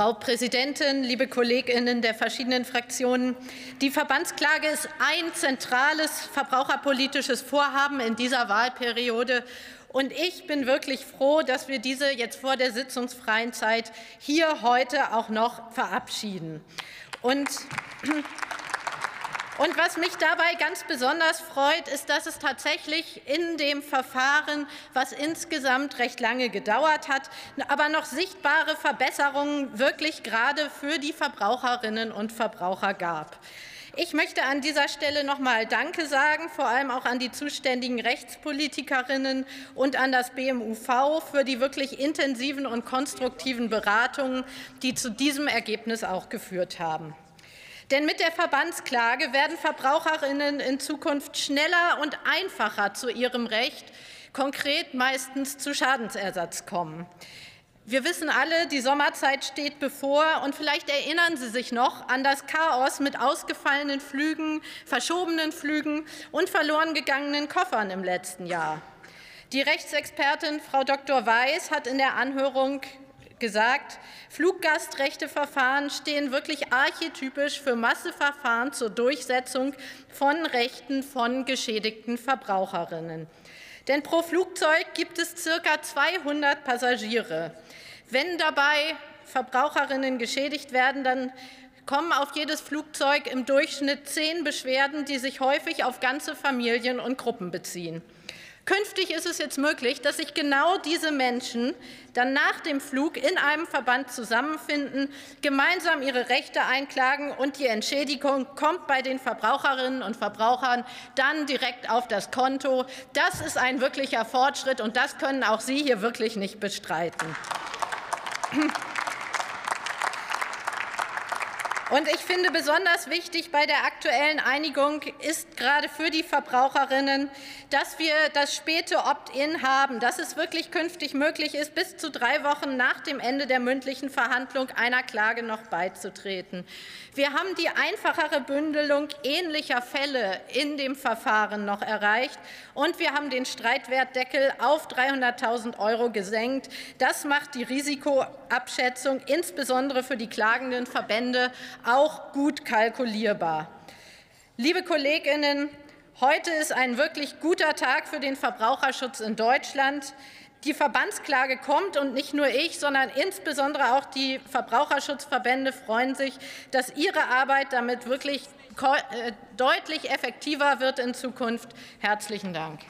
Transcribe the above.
Frau Präsidentin, liebe Kolleginnen der verschiedenen Fraktionen! Die Verbandsklage ist ein zentrales verbraucherpolitisches Vorhaben in dieser Wahlperiode. Und ich bin wirklich froh, dass wir diese jetzt vor der sitzungsfreien Zeit hier heute auch noch verabschieden. Und und was mich dabei ganz besonders freut, ist, dass es tatsächlich in dem Verfahren, was insgesamt recht lange gedauert hat, aber noch sichtbare Verbesserungen wirklich gerade für die Verbraucherinnen und Verbraucher gab. Ich möchte an dieser Stelle noch mal Danke sagen, vor allem auch an die zuständigen Rechtspolitikerinnen und an das BMUV für die wirklich intensiven und konstruktiven Beratungen, die zu diesem Ergebnis auch geführt haben. Denn mit der Verbandsklage werden Verbraucherinnen in Zukunft schneller und einfacher zu ihrem Recht, konkret meistens zu Schadensersatz kommen. Wir wissen alle, die Sommerzeit steht bevor, und vielleicht erinnern Sie sich noch an das Chaos mit ausgefallenen Flügen, verschobenen Flügen und verloren gegangenen Koffern im letzten Jahr. Die Rechtsexpertin Frau Dr. Weiß hat in der Anhörung gesagt, Fluggastrechteverfahren stehen wirklich archetypisch für Masseverfahren zur Durchsetzung von Rechten von geschädigten Verbraucherinnen. Denn pro Flugzeug gibt es circa 200 Passagiere. Wenn dabei Verbraucherinnen geschädigt werden, dann kommen auf jedes Flugzeug im Durchschnitt zehn Beschwerden, die sich häufig auf ganze Familien und Gruppen beziehen. Künftig ist es jetzt möglich, dass sich genau diese Menschen dann nach dem Flug in einem Verband zusammenfinden, gemeinsam ihre Rechte einklagen und die Entschädigung kommt bei den Verbraucherinnen und Verbrauchern dann direkt auf das Konto. Das ist ein wirklicher Fortschritt, und das können auch Sie hier wirklich nicht bestreiten. Und ich finde besonders wichtig bei der aktuellen Einigung ist gerade für die Verbraucherinnen, dass wir das späte Opt-in haben, dass es wirklich künftig möglich ist, bis zu drei Wochen nach dem Ende der mündlichen Verhandlung einer Klage noch beizutreten. Wir haben die einfachere Bündelung ähnlicher Fälle in dem Verfahren noch erreicht, und wir haben den Streitwertdeckel auf 300.000 € gesenkt. Das macht die Risikoabschätzung insbesondere für die klagenden Verbände auch gut kalkulierbar. Liebe Kolleginnen, heute ist ein wirklich guter Tag für den Verbraucherschutz in Deutschland. Die Verbandsklage kommt, und nicht nur ich, sondern insbesondere auch die Verbraucherschutzverbände freuen sich, dass ihre Arbeit damit wirklich äh, deutlich effektiver wird in Zukunft. Herzlichen Dank.